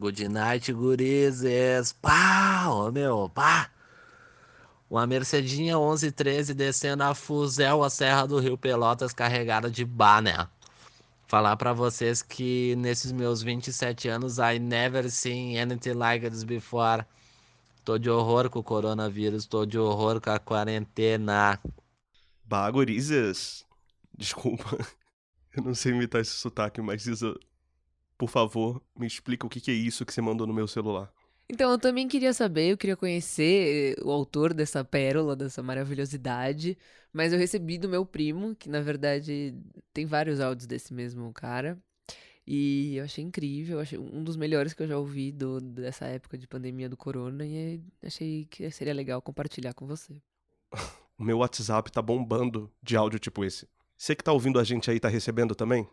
Good night, gurizes. Pá, ô meu, pá. Uma Mercedinha 1113 descendo a Fuzel, a Serra do Rio Pelotas, carregada de bané. Falar para vocês que nesses meus 27 anos, I never seen anything like this before. Tô de horror com o coronavírus, tô de horror com a quarentena. Bagurizes. Desculpa, eu não sei imitar esse sotaque, mas Isa, por favor, me explica o que é isso que você mandou no meu celular. Então, eu também queria saber, eu queria conhecer o autor dessa pérola, dessa maravilhosidade, mas eu recebi do meu primo, que na verdade tem vários áudios desse mesmo cara, e eu achei incrível, eu achei um dos melhores que eu já ouvi do, dessa época de pandemia do corona, e achei que seria legal compartilhar com você. o meu WhatsApp tá bombando de áudio tipo esse. Você que tá ouvindo a gente aí tá recebendo também?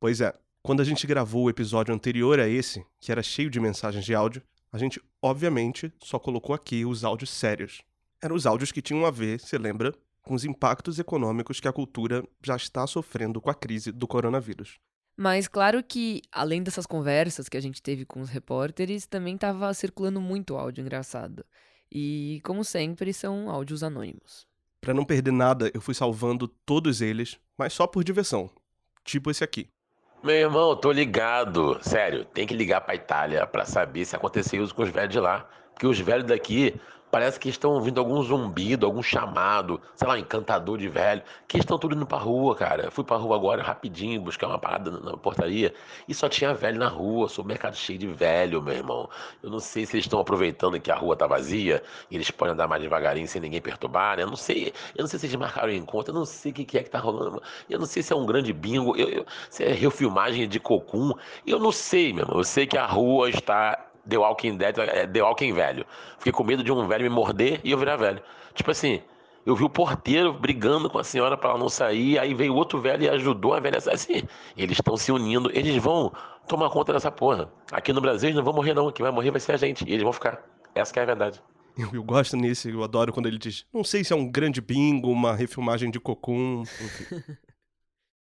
Pois é, quando a gente gravou o episódio anterior a esse, que era cheio de mensagens de áudio, a gente, obviamente, só colocou aqui os áudios sérios. Eram os áudios que tinham a ver, você lembra, com os impactos econômicos que a cultura já está sofrendo com a crise do coronavírus. Mas claro que, além dessas conversas que a gente teve com os repórteres, também estava circulando muito áudio engraçado. E, como sempre, são áudios anônimos. Para não perder nada, eu fui salvando todos eles, mas só por diversão. Tipo esse aqui. Meu irmão, tô ligado. Sério, tem que ligar pra Itália para saber se aconteceu isso com os velhos de lá. Porque os velhos daqui Parece que estão ouvindo algum zumbido, algum chamado, sei lá, encantador de velho, que estão tudo indo pra rua, cara. Fui pra rua agora rapidinho buscar uma parada na portaria e só tinha velho na rua. Sou mercado cheio de velho, meu irmão. Eu não sei se eles estão aproveitando que a rua tá vazia e eles podem andar mais devagarinho sem ninguém perturbar, né? Eu não sei. Eu não sei se eles marcaram encontro, eu não sei o que é que tá rolando. Eu não sei se é um grande bingo, eu, eu, se é refilmagem de cocum. Eu não sei, meu irmão. Eu sei que a rua está The Walking Dead, é The Walking velho. Fiquei com medo de um velho me morder e eu virar velho. Tipo assim, eu vi o porteiro brigando com a senhora para ela não sair, aí veio outro velho e ajudou a velha a sair. Assim, eles estão se unindo, eles vão tomar conta dessa porra. Aqui no Brasil eles não vão morrer não, quem vai morrer vai ser a gente, e eles vão ficar. Essa é a verdade. Eu, eu, gosto nesse, eu adoro quando ele diz, não sei se é um grande bingo, uma refilmagem de Cocum, enfim.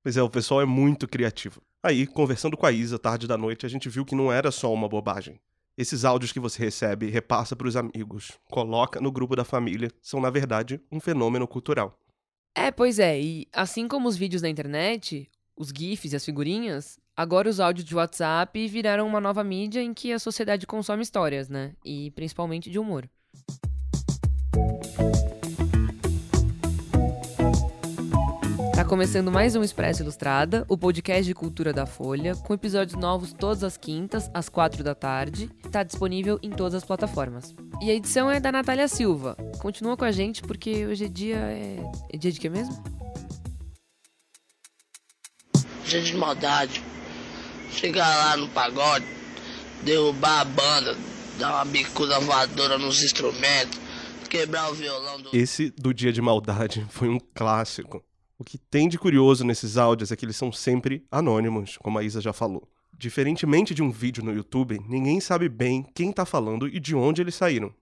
Pois é, o pessoal é muito criativo. Aí, conversando com a Isa tarde da noite, a gente viu que não era só uma bobagem. Esses áudios que você recebe, repassa para os amigos, coloca no grupo da família, são na verdade um fenômeno cultural. É, pois é, e assim como os vídeos na internet, os GIFs e as figurinhas, agora os áudios de WhatsApp viraram uma nova mídia em que a sociedade consome histórias, né? E principalmente de humor. Começando mais um Expresso Ilustrada, o podcast de cultura da Folha, com episódios novos todas as quintas, às quatro da tarde. Está disponível em todas as plataformas. E a edição é da Natália Silva. Continua com a gente porque hoje é dia. É, é dia de quê mesmo? Dia de maldade. Chegar lá no pagode, derrubar a banda, dar uma bicuda voadora nos instrumentos, quebrar o violão do. Esse do Dia de Maldade foi um clássico. O que tem de curioso nesses áudios é que eles são sempre anônimos, como a Isa já falou. Diferentemente de um vídeo no YouTube, ninguém sabe bem quem tá falando e de onde eles saíram.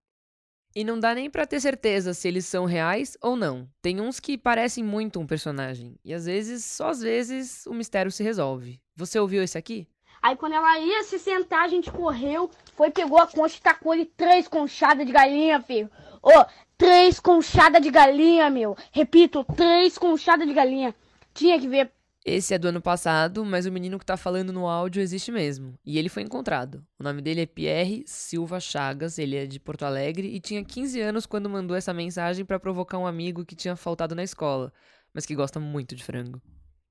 E não dá nem para ter certeza se eles são reais ou não. Tem uns que parecem muito um personagem. E às vezes, só às vezes, o mistério se resolve. Você ouviu esse aqui? Aí quando ela ia se sentar, a gente correu, foi, pegou a concha e tacou ele três conchadas de galinha, filho. Ô, oh, três conchadas de galinha, meu. Repito, três conchadas de galinha. Tinha que ver. Esse é do ano passado, mas o menino que tá falando no áudio existe mesmo. E ele foi encontrado. O nome dele é Pierre Silva Chagas, ele é de Porto Alegre e tinha 15 anos quando mandou essa mensagem para provocar um amigo que tinha faltado na escola, mas que gosta muito de frango.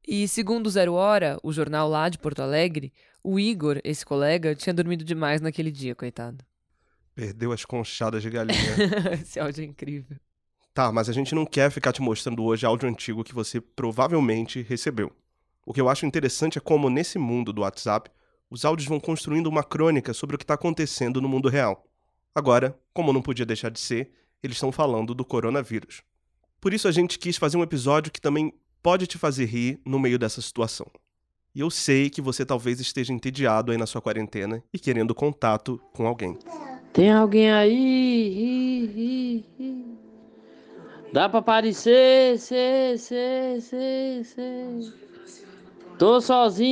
E segundo Zero Hora, o jornal lá de Porto Alegre, o Igor, esse colega, tinha dormido demais naquele dia, coitado. Perdeu as conchadas de galinha. Esse áudio é incrível. Tá, mas a gente não quer ficar te mostrando hoje áudio antigo que você provavelmente recebeu. O que eu acho interessante é como, nesse mundo do WhatsApp, os áudios vão construindo uma crônica sobre o que está acontecendo no mundo real. Agora, como não podia deixar de ser, eles estão falando do coronavírus. Por isso a gente quis fazer um episódio que também pode te fazer rir no meio dessa situação. E eu sei que você talvez esteja entediado aí na sua quarentena e querendo contato com alguém. Tem alguém aí? Dá pra aparecer? Cê, cê, cê, cê. Tô sozinho.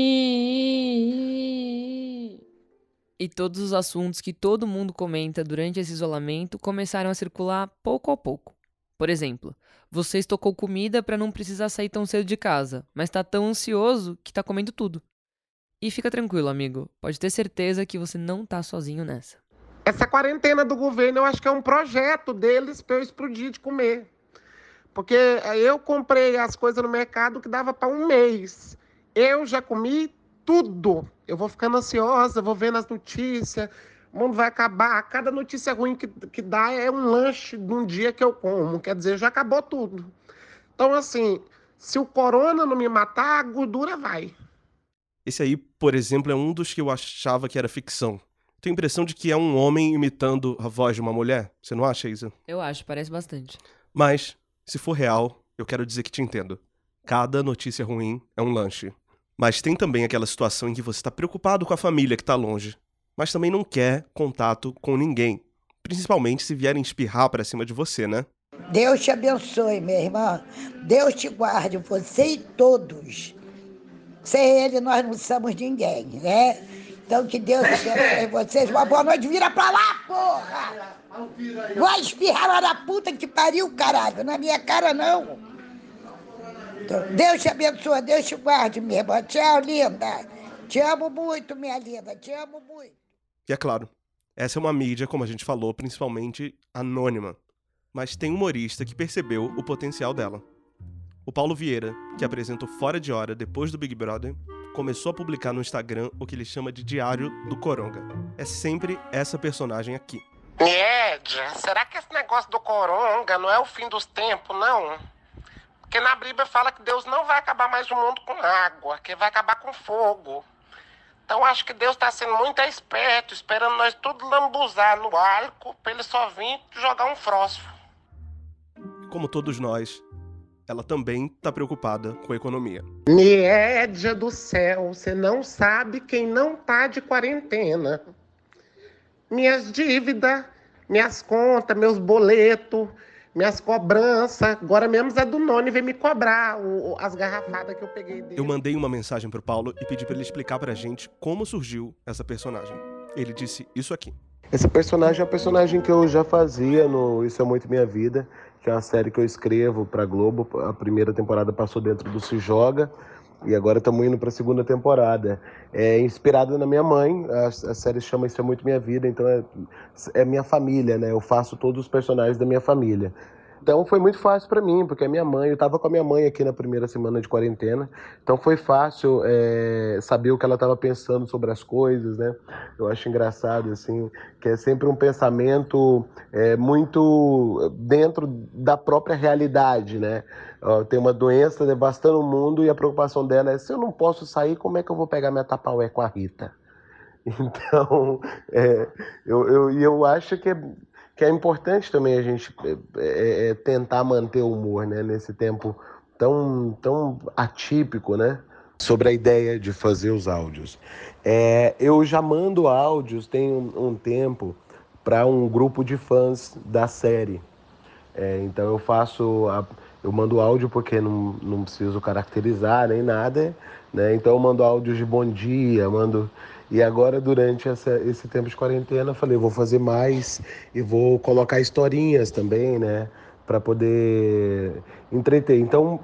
E todos os assuntos que todo mundo comenta durante esse isolamento começaram a circular pouco a pouco. Por exemplo, você estocou comida para não precisar sair tão cedo de casa, mas tá tão ansioso que tá comendo tudo. E fica tranquilo, amigo. Pode ter certeza que você não tá sozinho nessa. Essa quarentena do governo eu acho que é um projeto deles para eu explodir de comer. Porque eu comprei as coisas no mercado que dava para um mês. Eu já comi tudo. Eu vou ficando ansiosa, vou vendo as notícias. O mundo vai acabar. Cada notícia ruim que, que dá é um lanche de um dia que eu como. Quer dizer, já acabou tudo. Então, assim, se o corona não me matar, a gordura vai. Esse aí, por exemplo, é um dos que eu achava que era ficção. Tenho a impressão de que é um homem imitando a voz de uma mulher. Você não acha, Isa? Eu acho, parece bastante. Mas, se for real, eu quero dizer que te entendo. Cada notícia ruim é um lanche. Mas tem também aquela situação em que você está preocupado com a família que está longe, mas também não quer contato com ninguém. Principalmente se vierem espirrar para cima de você, né? Deus te abençoe, minha irmã. Deus te guarde, você e todos. Sem ele, nós não somos ninguém, né? Então, que Deus abençoe vocês. Uma boa noite. Vira pra lá, porra! Vai espirrar lá na puta que pariu, caralho. Na minha cara, não. Então, Deus te abençoe, Deus te guarde, minha irmã. Tchau, linda. Te amo muito, minha linda. Te amo muito. E é claro, essa é uma mídia, como a gente falou, principalmente anônima. Mas tem humorista que percebeu o potencial dela. O Paulo Vieira, que apresentou Fora de Hora depois do Big Brother, começou a publicar no Instagram o que ele chama de Diário do Coronga. É sempre essa personagem aqui. Niedia, será que esse negócio do coronga não é o fim dos tempos, não? Porque na Bíblia fala que Deus não vai acabar mais o mundo com água, que vai acabar com fogo. Então acho que Deus está sendo muito esperto, esperando nós tudo lambuzar no arco, para ele só vir jogar um fósforo. Como todos nós, ela também está preocupada com a economia. Niédia do céu, você não sabe quem não tá de quarentena. Minhas dívidas, minhas contas, meus boletos, minhas cobranças. Agora mesmo é do Noni vem me cobrar o- as garrafadas que eu peguei dele. Eu mandei uma mensagem pro Paulo e pedi para ele explicar pra gente como surgiu essa personagem. Ele disse isso aqui. Esse personagem é um personagem que eu já fazia no Isso é Muito Minha Vida, que é uma série que eu escrevo pra Globo. A primeira temporada passou dentro do Se Joga e agora estamos indo para a segunda temporada. É inspirada na minha mãe, a, a série chama Isso é Muito Minha Vida, então é, é minha família, né? Eu faço todos os personagens da minha família. Então foi muito fácil para mim, porque a minha mãe, eu estava com a minha mãe aqui na primeira semana de quarentena, então foi fácil é, saber o que ela estava pensando sobre as coisas, né? Eu acho engraçado, assim, que é sempre um pensamento é, muito dentro da própria realidade, né? Tem uma doença devastando o mundo e a preocupação dela é: se eu não posso sair, como é que eu vou pegar minha tapaué com a Rita? Então, é, eu, eu, eu acho que é, que é importante também a gente é, é, tentar manter o humor né, nesse tempo tão, tão atípico, né? Sobre a ideia de fazer os áudios. É, eu já mando áudios tem um, um tempo para um grupo de fãs da série. É, então eu faço. A, eu mando áudio porque não, não preciso caracterizar nem nada. Né? Então eu mando áudios de bom dia, mando. E agora, durante essa, esse tempo de quarentena, eu falei, vou fazer mais e vou colocar historinhas também, né? Para poder entreter. Então,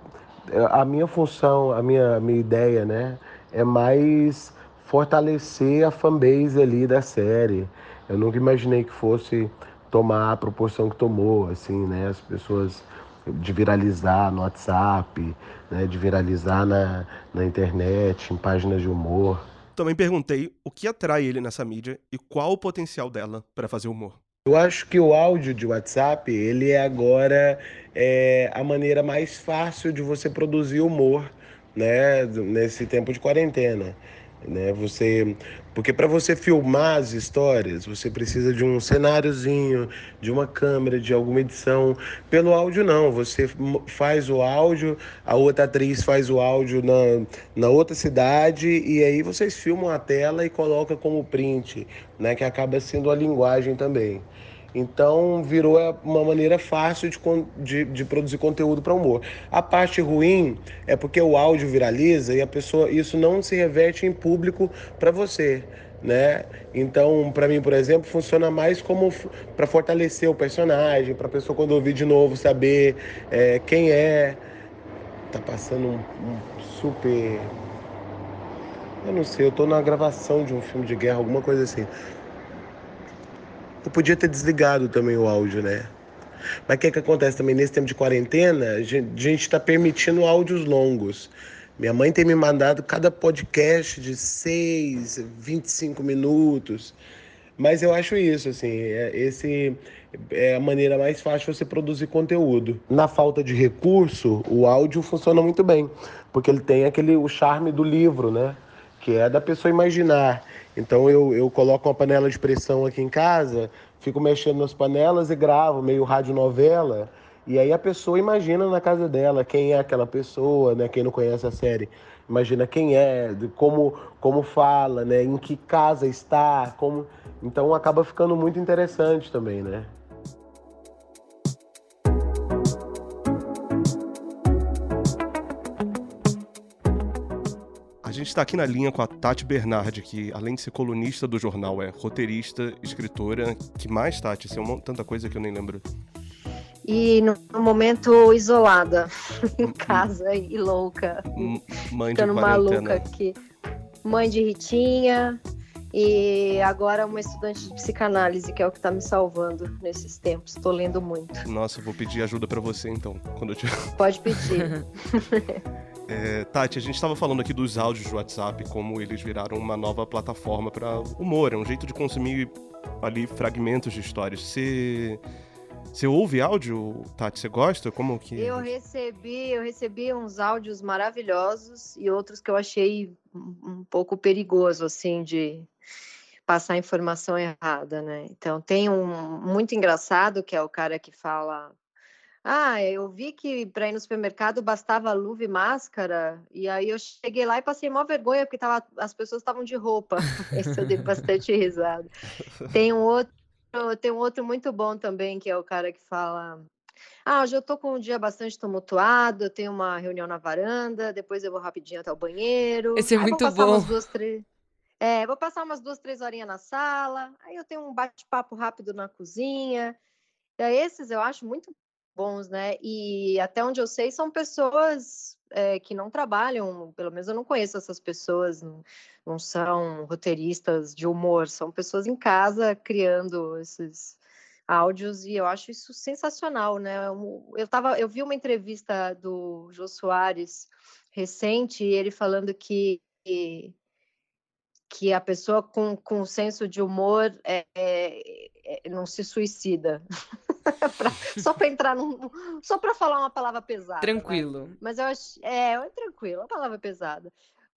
a minha função, a minha, a minha ideia, né? É mais fortalecer a fanbase ali da série. Eu nunca imaginei que fosse tomar a proporção que tomou, assim, né? As pessoas de viralizar no WhatsApp, né? De viralizar na, na internet, em páginas de humor. Também perguntei o que atrai ele nessa mídia e qual o potencial dela para fazer humor. Eu acho que o áudio de WhatsApp, ele é agora é, a maneira mais fácil de você produzir humor, né, nesse tempo de quarentena, né? Você, porque para você filmar as histórias, você precisa de um cenáriozinho, de uma câmera, de alguma edição. Pelo áudio não, você faz o áudio, a outra atriz faz o áudio na, na outra cidade e aí vocês filmam a tela e colocam como print, né, que acaba sendo a linguagem também. Então virou uma maneira fácil de, de, de produzir conteúdo para humor. A parte ruim é porque o áudio viraliza e a pessoa isso não se reverte em público para você. né? Então, para mim, por exemplo, funciona mais como para fortalecer o personagem, para a pessoa quando ouvir de novo saber é, quem é. Tá passando um, um, super. Eu não sei, eu tô na gravação de um filme de guerra, alguma coisa assim. Eu podia ter desligado também o áudio, né? Mas o que, que acontece também nesse tempo de quarentena? A gente está permitindo áudios longos. Minha mãe tem me mandado cada podcast de 6, 25 minutos. Mas eu acho isso, assim, é, esse é a maneira mais fácil de você produzir conteúdo. Na falta de recurso, o áudio funciona muito bem, porque ele tem aquele o charme do livro, né? Que é da pessoa imaginar. Então eu, eu coloco uma panela de pressão aqui em casa, fico mexendo nas panelas e gravo meio radionovela. novela e aí a pessoa imagina na casa dela quem é aquela pessoa, né? Quem não conhece a série, imagina quem é, como como fala, né? Em que casa está, como então acaba ficando muito interessante também, né? Está aqui na linha com a Tati Bernardi, que além de ser colunista do jornal, é roteirista, escritora. Que mais, Tati? Isso é uma, tanta coisa que eu nem lembro e no, momento isolada em casa e louca, mãe ficando maluca aqui. Mãe de Ritinha e agora uma estudante de psicanálise, que é o que está me salvando nesses tempos. Estou lendo muito. Nossa, eu vou pedir ajuda para você então, quando eu te... Pode pedir. É, Tati, a gente estava falando aqui dos áudios do WhatsApp, como eles viraram uma nova plataforma para humor, é um jeito de consumir ali fragmentos de histórias. Você você ouve áudio, Tati? Você gosta? Como que. Eu recebi, eu recebi uns áudios maravilhosos e outros que eu achei um pouco perigoso, assim, de passar informação errada, né? Então tem um muito engraçado que é o cara que fala. Ah, eu vi que para ir no supermercado bastava luva e máscara, e aí eu cheguei lá e passei mó vergonha, porque tava, as pessoas estavam de roupa. Esse eu dei bastante risada. Tem um outro tem um outro muito bom também, que é o cara que fala. Ah, hoje eu tô com um dia bastante tumultuado, eu tenho uma reunião na varanda, depois eu vou rapidinho até o banheiro. Esse é muito vou bom. Duas, três... É, vou passar umas duas, três horinhas na sala, aí eu tenho um bate-papo rápido na cozinha. E esses eu acho muito bons, né? E até onde eu sei, são pessoas é, que não trabalham, pelo menos eu não conheço essas pessoas, não, não são roteiristas de humor, são pessoas em casa criando esses áudios e eu acho isso sensacional, né? Eu, tava, eu vi uma entrevista do Jô Soares recente, ele falando que que a pessoa com, com senso de humor é, é, não se suicida. pra, só para entrar num. Só para falar uma palavra pesada. Tranquilo. Né? Mas eu acho. É, é tranquilo, uma palavra pesada.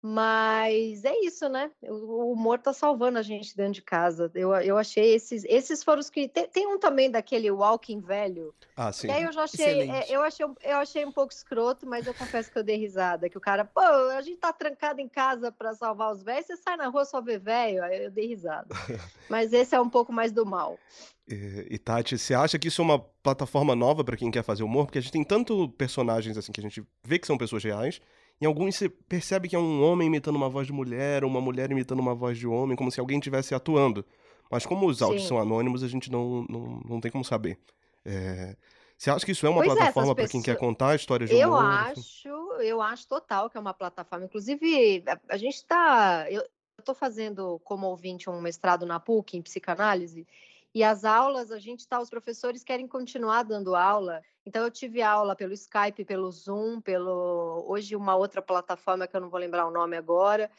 Mas é isso, né? O humor tá salvando a gente dentro de casa. Eu, eu achei esses. Esses foram os que. Tem, tem um também daquele Walking Velho. Ah, sim. E aí eu já achei. É, eu, achei eu achei um pouco escroto, mas eu confesso que eu dei risada. Que o cara, pô, a gente tá trancado em casa para salvar os velhos, você sai na rua só ver velho. Aí eu dei risada. mas esse é um pouco mais do mal. E, e Tati, você acha que isso é uma plataforma nova para quem quer fazer humor? Porque a gente tem tanto personagens assim que a gente vê que são pessoas reais em alguns você percebe que é um homem imitando uma voz de mulher, ou uma mulher imitando uma voz de homem, como se alguém estivesse atuando. Mas como os áudios Sim. são anônimos, a gente não, não, não tem como saber. É... Você acha que isso é uma pois é, plataforma é, para quem quer contar histórias de eu humor? Acho, assim? Eu acho total que é uma plataforma. Inclusive, a, a gente está... Eu estou fazendo, como ouvinte, um mestrado na PUC, em psicanálise, e as aulas, a gente está, os professores querem continuar dando aula. Então, eu tive aula pelo Skype, pelo Zoom, pelo hoje uma outra plataforma que eu não vou lembrar o nome agora.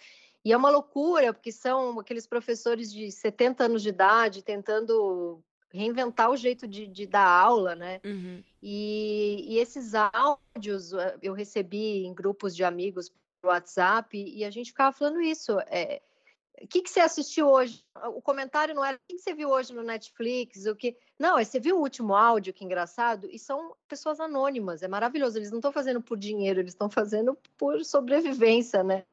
E é uma loucura, porque são aqueles professores de 70 anos de idade tentando reinventar o jeito de, de dar aula, né? Uhum. E, e, esses áudios eh, eu recebi em grupos de amigos no WhatsApp e a gente ficava falando isso. É, o que, que você assistiu hoje? O comentário não era o que, que você viu hoje no Netflix, o que. Não, é você viu o último áudio, que engraçado, e são pessoas anônimas, é maravilhoso. Eles não estão fazendo por dinheiro, eles estão fazendo por sobrevivência, né?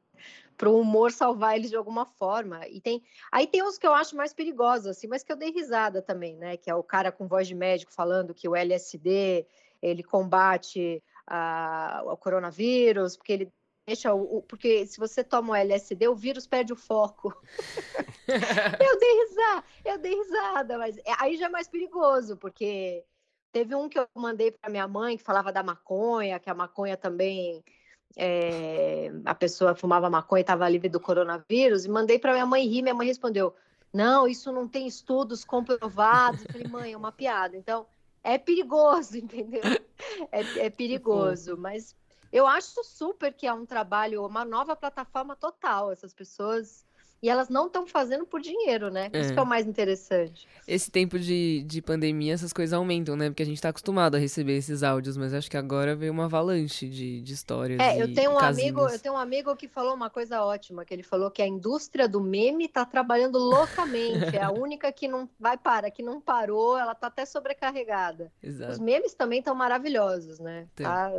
Para o humor salvar eles de alguma forma. E tem. Aí tem uns que eu acho mais perigosos, assim, mas que eu dei risada também, né? Que é o cara com voz de médico falando que o LSD ele combate a, o coronavírus, porque ele deixa o, o- porque se você toma o LSD, o vírus perde o foco. eu dei risada, eu dei risada, mas é- aí já é mais perigoso, porque teve um que eu mandei para minha mãe que falava da maconha, que a maconha também é, a pessoa fumava maconha e estava livre do coronavírus, e mandei para minha mãe rir, minha mãe respondeu: "Não, isso não tem estudos comprovados". Eu falei: "Mãe, é uma piada". Então, é perigoso, entendeu? É, é perigoso, mas eu acho super que é um trabalho, uma nova plataforma total. Essas pessoas. E elas não estão fazendo por dinheiro, né? Isso É. que é o mais interessante. Esse tempo de, de pandemia, essas coisas aumentam, né? Porque a gente tá acostumado a receber esses áudios, mas acho que agora veio uma avalanche de, de histórias. É, eu tenho um amigo, eu tenho um amigo que falou uma coisa ótima, que ele falou que a indústria do meme está trabalhando loucamente. É a única que não vai parar, que não parou, ela tá até sobrecarregada. Os Exato. memes também estão maravilhosos, né? Tem. Tá-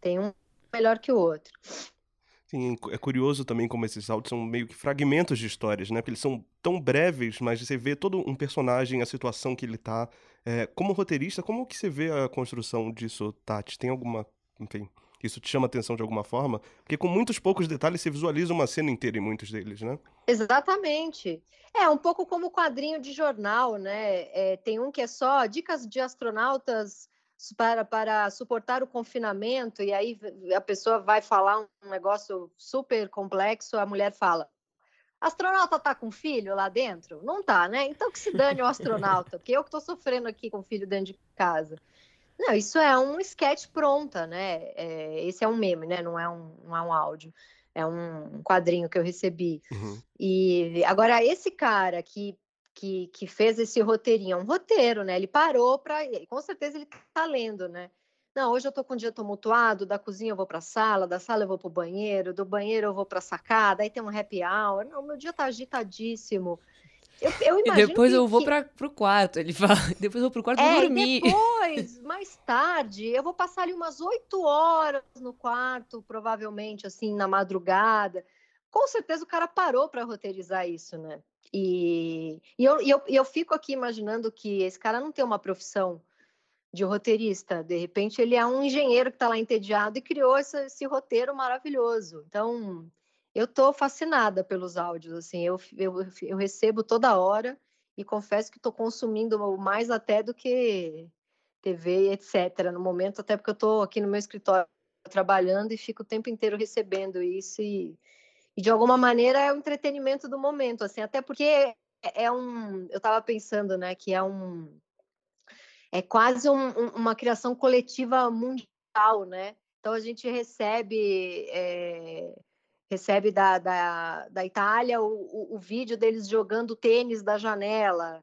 Tem um melhor que o outro. Sim, é curioso também como esses áudios são meio que fragmentos de histórias, né? Porque eles são tão breves, mas você vê todo um personagem, a situação que ele tá. É, como roteirista, como que você vê a construção disso, Tati? Tem alguma. Enfim, isso te chama atenção de alguma forma? Porque com muitos poucos detalhes você visualiza uma cena inteira em muitos deles, né? Exatamente. É um pouco como o quadrinho de jornal, né? É, tem um que é só dicas de astronautas para, para suportar o confinamento, e aí a pessoa vai falar um negócio super complexo, a mulher fala. Astronauta tá com filho lá dentro? Não tá, né? Então que se dane o astronauta, porque eu que tô sofrendo aqui com o filho dentro de casa. Não, isso é um sketch pronta, né? É, esse é um meme, né? Não é um, não é um áudio. É um quadrinho que eu recebi. E agora, esse cara que, que, que fez esse roteirinho, é um roteiro, né? Ele parou para. Com certeza ele tá lendo, né? Não, hoje eu tô com um dia tumultuado, da cozinha eu vou para a sala, da sala eu vou para o banheiro, do banheiro eu vou para a sacada, aí tem um happy hour. Não, meu dia tá agitadíssimo. Eu, eu E depois que- eu vou que- pra, pro quarto, ele fala. Depois eu vou pro quarto é, e dormir. depois, mais tarde, eu vou passar ali umas oito horas no quarto, provavelmente, assim, na madrugada. Com certeza o cara parou para roteirizar isso, né? E, e, eu, eu, eu fico aqui imaginando que esse cara não tem uma profissão de roteirista. De repente, ele é um engenheiro que está lá entediado e criou esse, esse roteiro maravilhoso. Então, eu estou fascinada pelos áudios. Assim, eu, eu, eu recebo toda hora e confesso que estou consumindo mais até do que TV, etc. No momento, até porque eu estou aqui no meu escritório trabalhando e fico o tempo inteiro recebendo isso e, e de alguma maneira é o entretenimento do momento, assim, até porque é, é um, eu estava pensando, né, que é um é quase um- um- uma criação coletiva mundial, né? Então a gente recebe é, recebe da, da, da Itália o, o, o vídeo deles jogando tênis da janela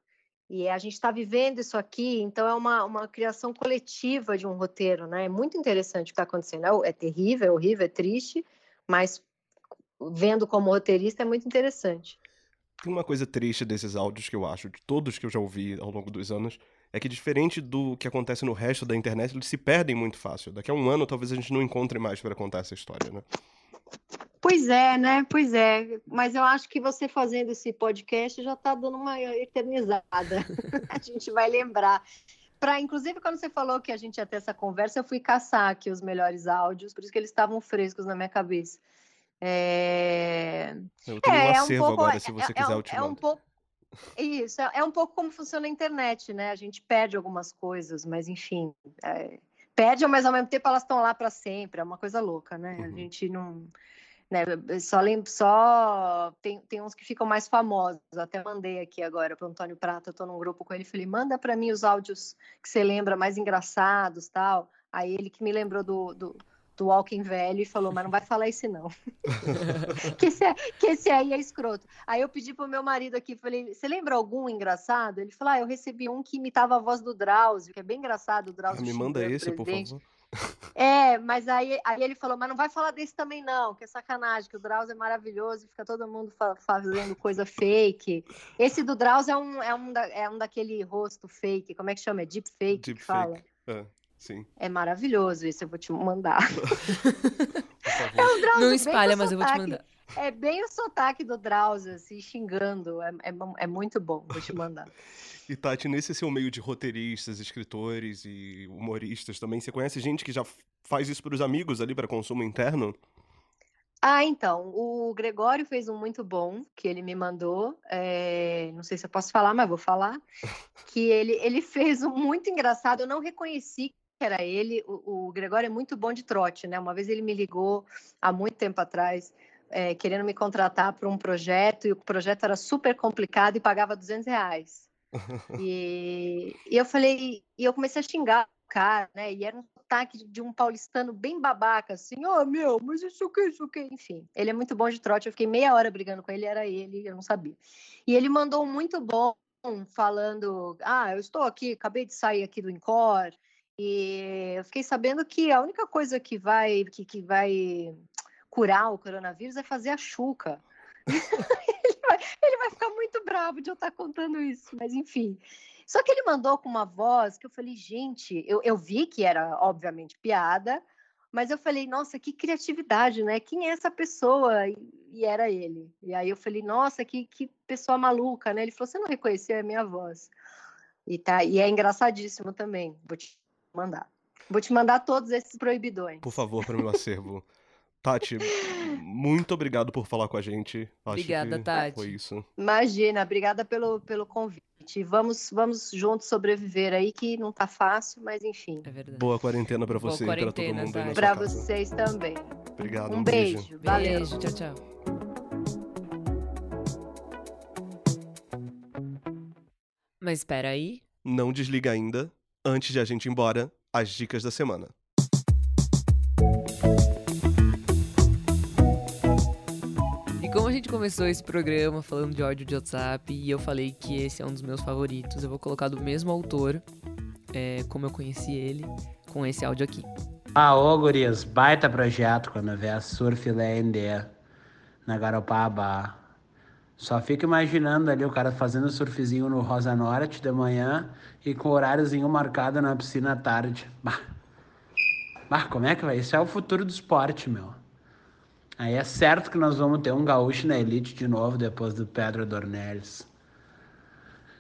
e a gente está vivendo isso aqui, então é uma, uma criação coletiva de um roteiro, né? É muito interessante o que está acontecendo. É, é terrível, é horrível, é triste, mas vendo como roteirista é muito interessante. Tem uma coisa triste desses áudios que eu acho, de todos que eu já ouvi ao longo dos anos, é que diferente do que acontece no resto da internet, eles se perdem muito fácil. Daqui a um ano talvez a gente não encontre mais para contar essa história, né? Pois é, né? Pois é. Mas eu acho que você fazendo esse podcast já está dando uma eternizada. a gente vai lembrar. Pra, inclusive, quando você falou que a gente ia ter essa conversa, eu fui caçar aqui os melhores áudios, por isso que eles estavam frescos na minha cabeça. É... Eu tenho um é, acervo pouco, agora, se você é, quiser é, te é um pouco isso, é, é um pouco como funciona a internet, né? A gente perde algumas coisas, mas enfim, é, perde, mas ao mesmo tempo elas estão lá para sempre, é uma coisa louca, né? A gente não. Né, só lembro, só tem, tem uns que ficam mais famosos. Até mandei aqui agora para o Antônio Prata, tô num grupo com ele, falei, manda para mim os áudios que você lembra mais engraçados tal. Aí ele que me lembrou do, do, do Walking Velho e falou, mas não vai falar esse não. que, esse, é- que esse aí é escroto. Aí eu pedi pro meu marido aqui, falei, você lembra algum engraçado? Ele falou, ah, eu recebi um que imitava a voz do Drauzio, que é bem engraçado, o Ah, Drauzio me manda xingando o esse, por favor. É, mas aí, aí ele falou, mas não vai falar desse também não, que é sacanagem, que o Drauzio é maravilhoso e fica todo mundo fa- fazendo coisa fake. Esse do Drauzio é um, é um, da- é um daquele rosto fake, como é que chama? É deep fake que fala. Deepfake. É, sim. É maravilhoso isso, eu vou te mandar. É o Drauzio Não espalha, mas eu vou te sotaque. mandar. É bem o sotaque do Drauzio, assim, xingando. É, é, é muito bom, vou te mandar. E Tati, nesse seu meio de roteiristas, escritores e humoristas também, você conhece gente que já faz isso pros amigos ali para consumo interno? Ah, então, o Gregório fez um muito bom que ele me mandou. é, não sei se eu posso falar, mas vou falar. Que ele, ele fez um muito engraçado. Eu não reconheci era ele. O, o Gregório é muito bom de trote, né? Uma vez ele me ligou há muito tempo atrás, é, querendo me contratar para um projeto, e o projeto era super complicado e pagava 200 reais. E, e eu falei, e eu comecei a xingar o cara, né? E era um sotaque de um paulistano bem babaca, assim, ô oh, meu, mas isso que, isso que? Enfim, ele é muito bom de trote, eu fiquei meia hora brigando com ele, era ele, eu não sabia. E ele mandou um muito bom falando, ah, eu estou aqui, acabei de sair aqui do Incor, e eu fiquei sabendo que a única coisa que vai, que, que vai curar o coronavírus é fazer a chuca. ele, vai, ele vai ficar muito bravo de eu estar contando isso, mas enfim. Só que ele mandou com uma voz que eu falei, gente, eu, eu vi que era, obviamente, piada, mas eu falei, nossa, que criatividade, né? Quem é essa pessoa? E, e era ele. E aí eu falei, nossa, que, que pessoa maluca, né? Ele falou, você não reconheceu a minha voz. E, tá, e é engraçadíssimo também. Vou te mandar. Vou te mandar todos esses proibidões. Por favor, para o meu acervo. Tati, muito obrigado por falar com a gente. Acho Obrigada, que Tati. Foi isso. Imagina, obrigada pelo, pelo convite. Vamos, vamos juntos sobreviver aí, que não tá fácil, mas enfim. É verdade. Boa quarentena para Boa você e para todo mundo Para vocês também. Obrigado, Um um beijo. Valeu. Beijo, tchau, tchau. Mas espera aí. Não desliga ainda. Antes de a gente ir embora, as dicas da semana. E como a gente começou esse programa falando de áudio de WhatsApp e eu falei que esse é um dos meus favoritos, eu vou colocar do mesmo autor, é, como eu conheci ele, com esse áudio aqui. Ah, ô gurias, baita projeto quando vê a Surfland na Garopaba. Só fico imaginando ali o cara fazendo surfzinho no Rosa Norte de manhã e com horáriozinho marcado na piscina à tarde. Bah. bah, como é que vai? Isso é o futuro do esporte, meu. Aí é certo que nós vamos ter um gaúcho na elite de novo depois do Pedro Dornelles.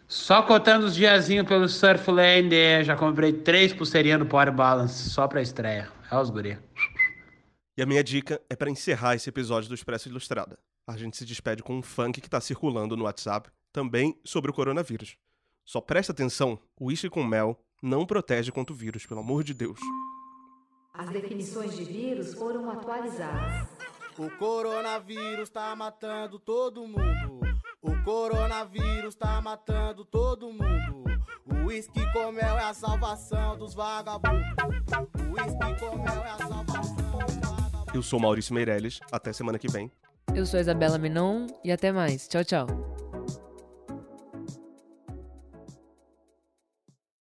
Só contando os diazinhos pelo Surfland, já comprei três pulseirinhas do Power Balance só pra estreia. É os guri. E a minha dica é para encerrar esse episódio do Expresso Ilustrada. A gente se despede com um funk que tá circulando no WhatsApp, também sobre o coronavírus. Só presta atenção, o uísque com mel não protege contra o vírus, pelo amor de Deus. As definições de vírus foram atualizadas. O coronavírus tá matando todo mundo. O coronavírus tá matando todo mundo. O uísque com mel é a salvação dos vagabundos. O uísque com mel é a salvação dos vagabundos. Eu sou Maurício Meirelles, até semana que vem. Eu sou a Isabela Menon e até mais. Tchau, tchau.